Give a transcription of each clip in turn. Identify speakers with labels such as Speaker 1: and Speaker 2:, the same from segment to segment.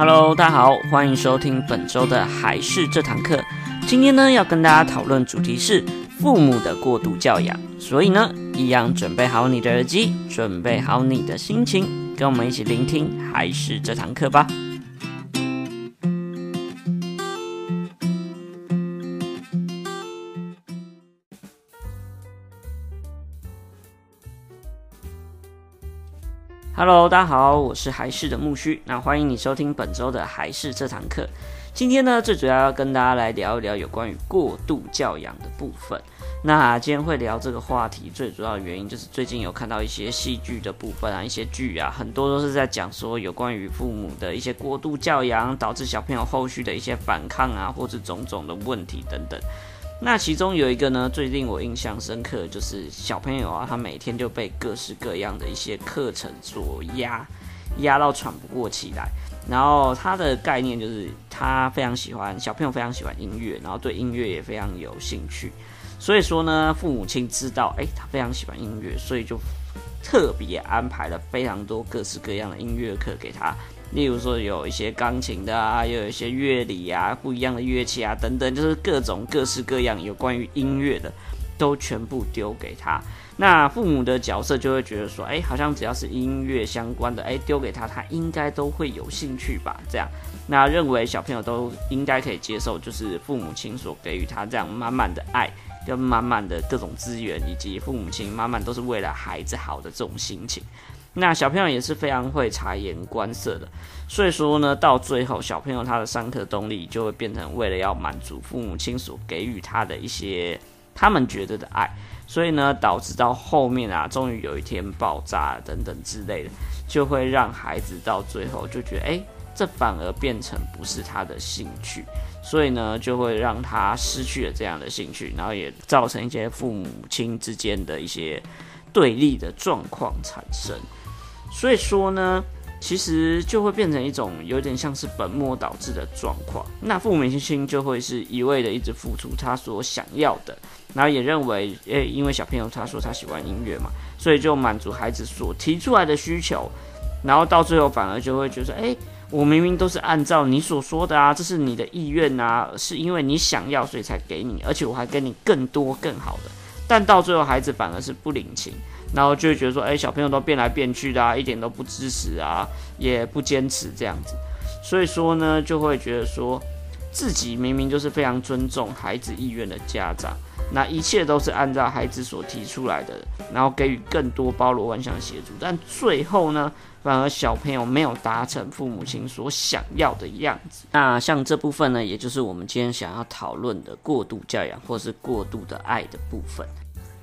Speaker 1: Hello，大家好，欢迎收听本周的还是这堂课。今天呢，要跟大家讨论主题是父母的过度教养，所以呢，一样准备好你的耳机，准备好你的心情，跟我们一起聆听还是这堂课吧。Hello，大家好，我是还是的木须，那欢迎你收听本周的还是这堂课。今天呢，最主要要跟大家来聊一聊有关于过度教养的部分。那今天会聊这个话题，最主要的原因就是最近有看到一些戏剧的部分啊，一些剧啊，很多都是在讲说有关于父母的一些过度教养，导致小朋友后续的一些反抗啊，或者种种的问题等等。那其中有一个呢，最令我印象深刻，就是小朋友啊，他每天就被各式各样的一些课程所压，压到喘不过气来。然后他的概念就是，他非常喜欢，小朋友非常喜欢音乐，然后对音乐也非常有兴趣。所以说呢，父母亲知道，诶，他非常喜欢音乐，所以就特别安排了非常多各式各样的音乐课给他。例如说有一些钢琴的啊，有一些乐理啊，不一样的乐器啊，等等，就是各种各式各样有关于音乐的，都全部丢给他。那父母的角色就会觉得说，哎，好像只要是音乐相关的，哎，丢给他，他应该都会有兴趣吧？这样，那认为小朋友都应该可以接受，就是父母亲所给予他这样满满的爱，跟满满的各种资源，以及父母亲满满都是为了孩子好的这种心情。那小朋友也是非常会察言观色的，所以说呢，到最后小朋友他的上课动力就会变成为了要满足父母亲所给予他的一些他们觉得的爱，所以呢，导致到后面啊，终于有一天爆炸等等之类的，就会让孩子到最后就觉得，哎，这反而变成不是他的兴趣，所以呢，就会让他失去了这样的兴趣，然后也造成一些父母亲之间的一些对立的状况产生。所以说呢，其实就会变成一种有点像是本末倒置的状况。那父母亲就会是一味的一直付出他所想要的，然后也认为，诶，因为小朋友他说他喜欢音乐嘛，所以就满足孩子所提出来的需求，然后到最后反而就会觉得，诶，我明明都是按照你所说的啊，这是你的意愿啊，是因为你想要所以才给你，而且我还给你更多更好的，但到最后孩子反而是不领情。然后就会觉得说，哎，小朋友都变来变去的啊，一点都不支持啊，也不坚持这样子。所以说呢，就会觉得说，自己明明就是非常尊重孩子意愿的家长，那一切都是按照孩子所提出来的，然后给予更多包罗万象的协助。但最后呢，反而小朋友没有达成父母亲所想要的样子。那像这部分呢，也就是我们今天想要讨论的过度教养，或是过度的爱的部分。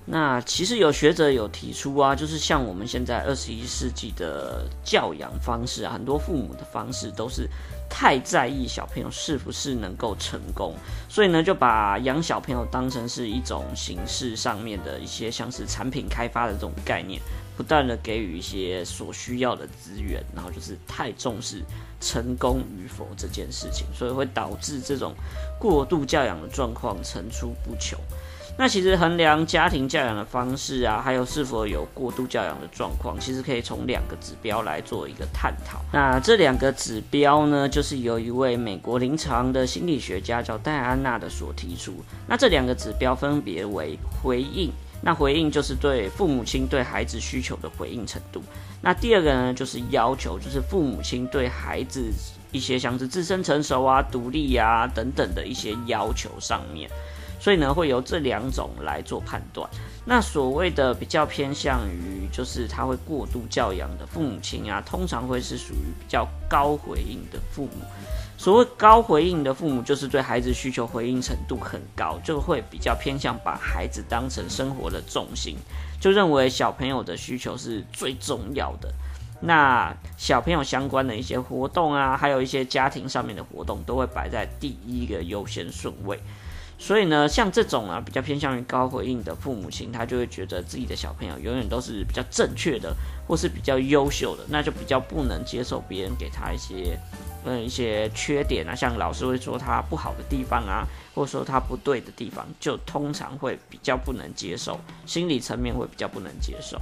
Speaker 1: 那其实有学者有提出啊，就是像我们现在二十一世纪的教养方式啊，很多父母的方式都是太在意小朋友是不是能够成功，所以呢就把养小朋友当成是一种形式上面的一些像是产品开发的这种概念，不断的给予一些所需要的资源，然后就是太重视成功与否这件事情，所以会导致这种过度教养的状况层出不穷。那其实衡量家庭教养的方式啊，还有是否有过度教养的状况，其实可以从两个指标来做一个探讨。那这两个指标呢，就是由一位美国临床的心理学家叫戴安娜的所提出。那这两个指标分别为回应，那回应就是对父母亲对孩子需求的回应程度。那第二个呢，就是要求，就是父母亲对孩子一些像是自身成熟啊、独立啊等等的一些要求上面。所以呢，会由这两种来做判断。那所谓的比较偏向于，就是他会过度教养的父母亲啊，通常会是属于比较高回应的父母。所谓高回应的父母，就是对孩子需求回应程度很高，就会比较偏向把孩子当成生活的重心，就认为小朋友的需求是最重要的。那小朋友相关的一些活动啊，还有一些家庭上面的活动，都会摆在第一个优先顺位。所以呢，像这种啊比较偏向于高回应的父母亲，他就会觉得自己的小朋友永远都是比较正确的，或是比较优秀的，那就比较不能接受别人给他一些，嗯，一些缺点啊，像老师会说他不好的地方啊，或者说他不对的地方，就通常会比较不能接受，心理层面会比较不能接受。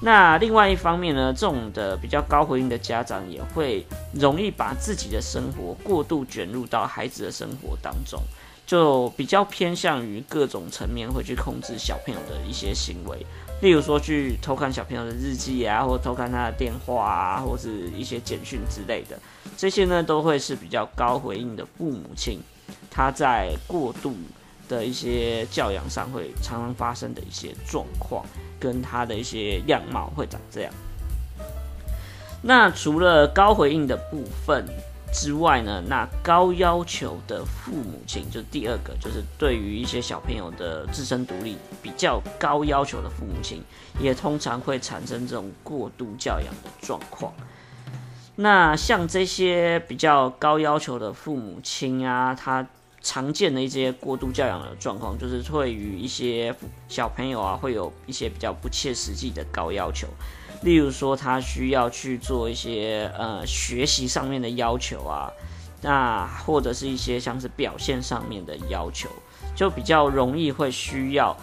Speaker 1: 那另外一方面呢，这种的比较高回应的家长也会容易把自己的生活过度卷入到孩子的生活当中，就比较偏向于各种层面会去控制小朋友的一些行为，例如说去偷看小朋友的日记啊，或偷看他的电话啊，或是一些简讯之类的，这些呢都会是比较高回应的父母亲，他在过度的一些教养上会常常发生的一些状况。跟他的一些样貌会长这样。那除了高回应的部分之外呢，那高要求的父母亲，就是第二个，就是对于一些小朋友的自身独立比较高要求的父母亲，也通常会产生这种过度教养的状况。那像这些比较高要求的父母亲啊，他。常见的一些过度教养的状况，就是会于一些小朋友啊，会有一些比较不切实际的高要求，例如说他需要去做一些呃学习上面的要求啊，那或者是一些像是表现上面的要求，就比较容易会需要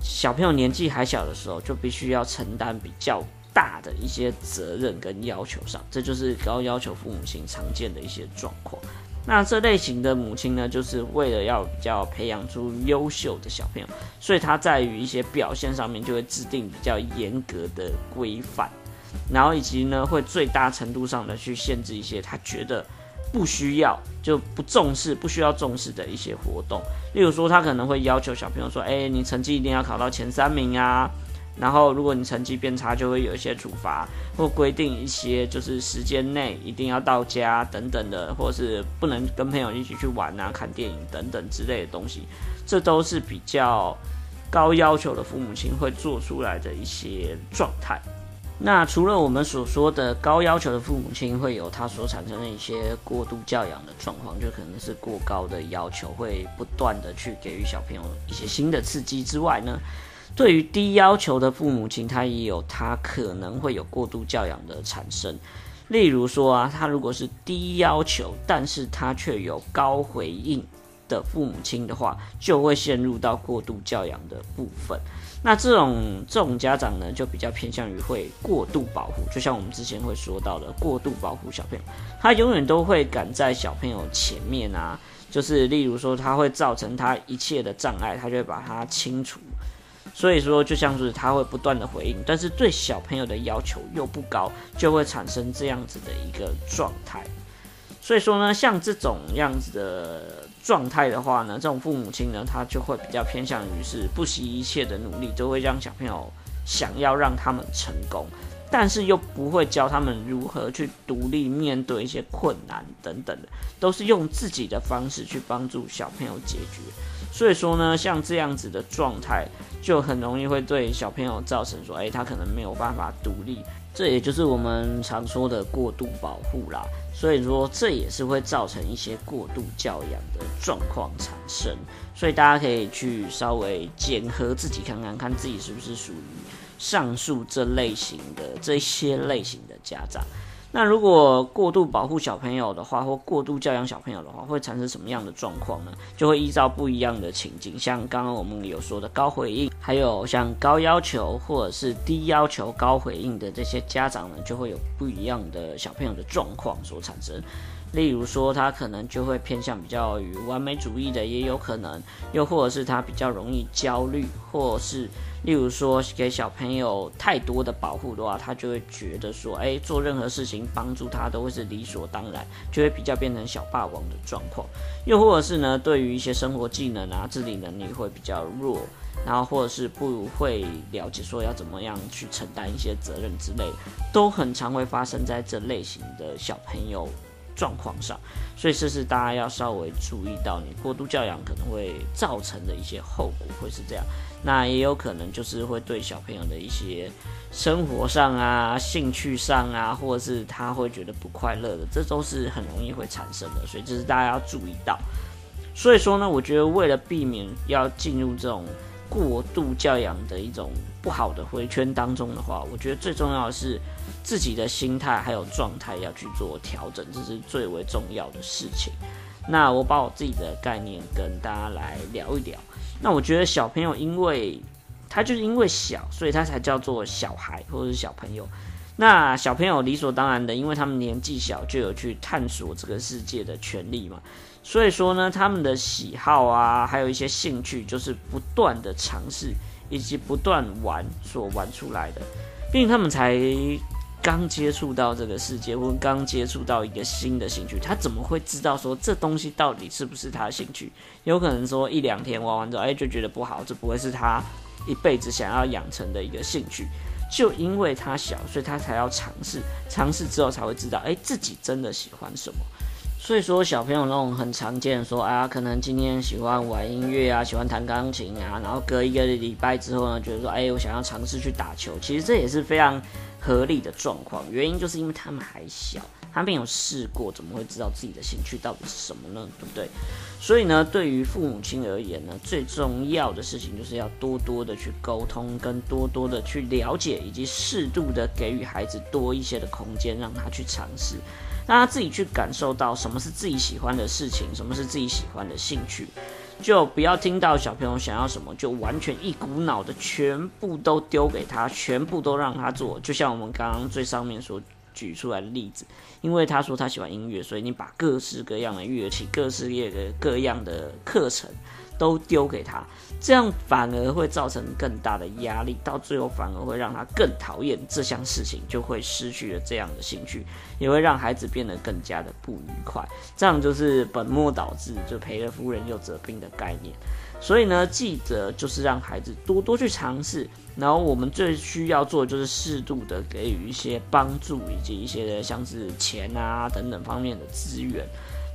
Speaker 1: 小朋友年纪还小的时候，就必须要承担比较大的一些责任跟要求上，这就是高要求父母亲常见的一些状况。那这类型的母亲呢，就是为了要比较培养出优秀的小朋友，所以他在于一些表现上面就会制定比较严格的规范，然后以及呢会最大程度上的去限制一些他觉得不需要就不重视、不需要重视的一些活动，例如说他可能会要求小朋友说：“哎，你成绩一定要考到前三名啊。”然后，如果你成绩变差，就会有一些处罚，或规定一些就是时间内一定要到家等等的，或是不能跟朋友一起去玩啊、看电影等等之类的东西，这都是比较高要求的父母亲会做出来的一些状态。那除了我们所说的高要求的父母亲会有他所产生的一些过度教养的状况，就可能是过高的要求，会不断的去给予小朋友一些新的刺激之外呢，对于低要求的父母亲，他也有他可能会有过度教养的产生。例如说啊，他如果是低要求，但是他却有高回应的父母亲的话，就会陷入到过度教养的部分。那这种这种家长呢，就比较偏向于会过度保护，就像我们之前会说到的，过度保护小朋友，他永远都会赶在小朋友前面啊，就是例如说，他会造成他一切的障碍，他就会把它清除。所以说，就像是他会不断的回应，但是对小朋友的要求又不高，就会产生这样子的一个状态。所以说呢，像这种样子的状态的话呢，这种父母亲呢，他就会比较偏向于是不惜一切的努力，都会让小朋友想要让他们成功，但是又不会教他们如何去独立面对一些困难等等的，都是用自己的方式去帮助小朋友解决。所以说呢，像这样子的状态，就很容易会对小朋友造成说，哎，他可能没有办法独立，这也就是我们常说的过度保护啦。所以说，这也是会造成一些过度教养的状况产生。所以大家可以去稍微检核自己看看，看自己是不是属于上述这类型的这些类型的家长。那如果过度保护小朋友的话，或过度教养小朋友的话，会产生什么样的状况呢？就会依照不一样的情境，像刚刚我们有说的高回应，还有像高要求或者是低要求高回应的这些家长呢，就会有不一样的小朋友的状况所产生。例如说，他可能就会偏向比较于完美主义的，也有可能；又或者是他比较容易焦虑，或是例如说给小朋友太多的保护的话，他就会觉得说，哎，做任何事情帮助他都会是理所当然，就会比较变成小霸王的状况。又或者是呢，对于一些生活技能啊、自理能力会比较弱，然后或者是不会了解说要怎么样去承担一些责任之类，都很常会发生在这类型的小朋友状况上，所以这是大家要稍微注意到，你过度教养可能会造成的一些后果会是这样。那也有可能就是会对小朋友的一些生活上啊、兴趣上啊，或者是他会觉得不快乐的，这都是很容易会产生的。所以这是大家要注意到。所以说呢，我觉得为了避免要进入这种过度教养的一种不好的回圈当中的话，我觉得最重要的是。自己的心态还有状态要去做调整，这是最为重要的事情。那我把我自己的概念跟大家来聊一聊。那我觉得小朋友因为他就是因为小，所以他才叫做小孩或者是小朋友。那小朋友理所当然的，因为他们年纪小，就有去探索这个世界的权利嘛。所以说呢，他们的喜好啊，还有一些兴趣，就是不断的尝试以及不断玩所玩出来的。毕竟他们才刚接触到这个世界，或刚接触到一个新的兴趣，他怎么会知道说这东西到底是不是他兴趣？有可能说一两天玩完之后，哎，就觉得不好，这不会是他一辈子想要养成的一个兴趣。就因为他小，所以他才要尝试，尝试之后才会知道，哎，自己真的喜欢什么。所以说，小朋友那种很常见说，啊，可能今天喜欢玩音乐啊，喜欢弹钢琴啊，然后隔一个礼拜之后呢，觉得说，哎，我想要尝试去打球。其实这也是非常合理的状况，原因就是因为他们还小。他没有试过，怎么会知道自己的兴趣到底是什么呢？对不对？所以呢，对于父母亲而言呢，最重要的事情就是要多多的去沟通，跟多多的去了解，以及适度的给予孩子多一些的空间，让他去尝试，让他自己去感受到什么是自己喜欢的事情，什么是自己喜欢的兴趣。就不要听到小朋友想要什么，就完全一股脑的全部都丢给他，全部都让他做。就像我们刚刚最上面所。举出来的例子，因为他说他喜欢音乐，所以你把各式各样的乐器、各式各样的课程都丢给他，这样反而会造成更大的压力，到最后反而会让他更讨厌这项事情，就会失去了这样的兴趣，也会让孩子变得更加的不愉快。这样就是本末倒置，就赔了夫人又折兵的概念。所以呢，记得就是让孩子多多去尝试，然后我们最需要做的就是适度的给予一些帮助，以及一些像是钱啊等等方面的资源。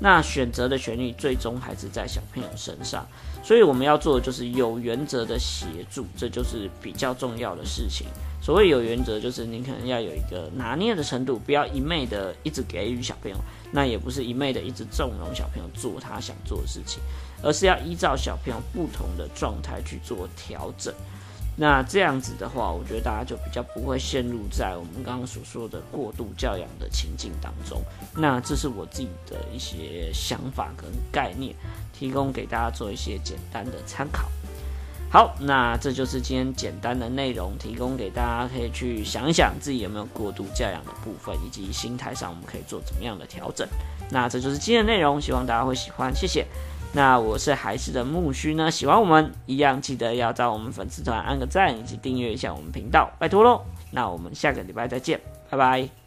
Speaker 1: 那选择的权利最终还是在小朋友身上，所以我们要做的就是有原则的协助，这就是比较重要的事情。所谓有原则，就是你可能要有一个拿捏的程度，不要一昧的一直给予小朋友，那也不是一昧的一直纵容小朋友做他想做的事情，而是要依照小朋友不同的状态去做调整。那这样子的话，我觉得大家就比较不会陷入在我们刚刚所说的过度教养的情境当中。那这是我自己的一些想法跟概念，提供给大家做一些简单的参考。好，那这就是今天简单的内容，提供给大家可以去想一想自己有没有过度教养的部分，以及心态上我们可以做怎么样的调整。那这就是今天的内容，希望大家会喜欢，谢谢。那我是海事的木须呢，喜欢我们一样记得要在我们粉丝团按个赞，以及订阅一下我们频道，拜托喽。那我们下个礼拜再见，拜拜。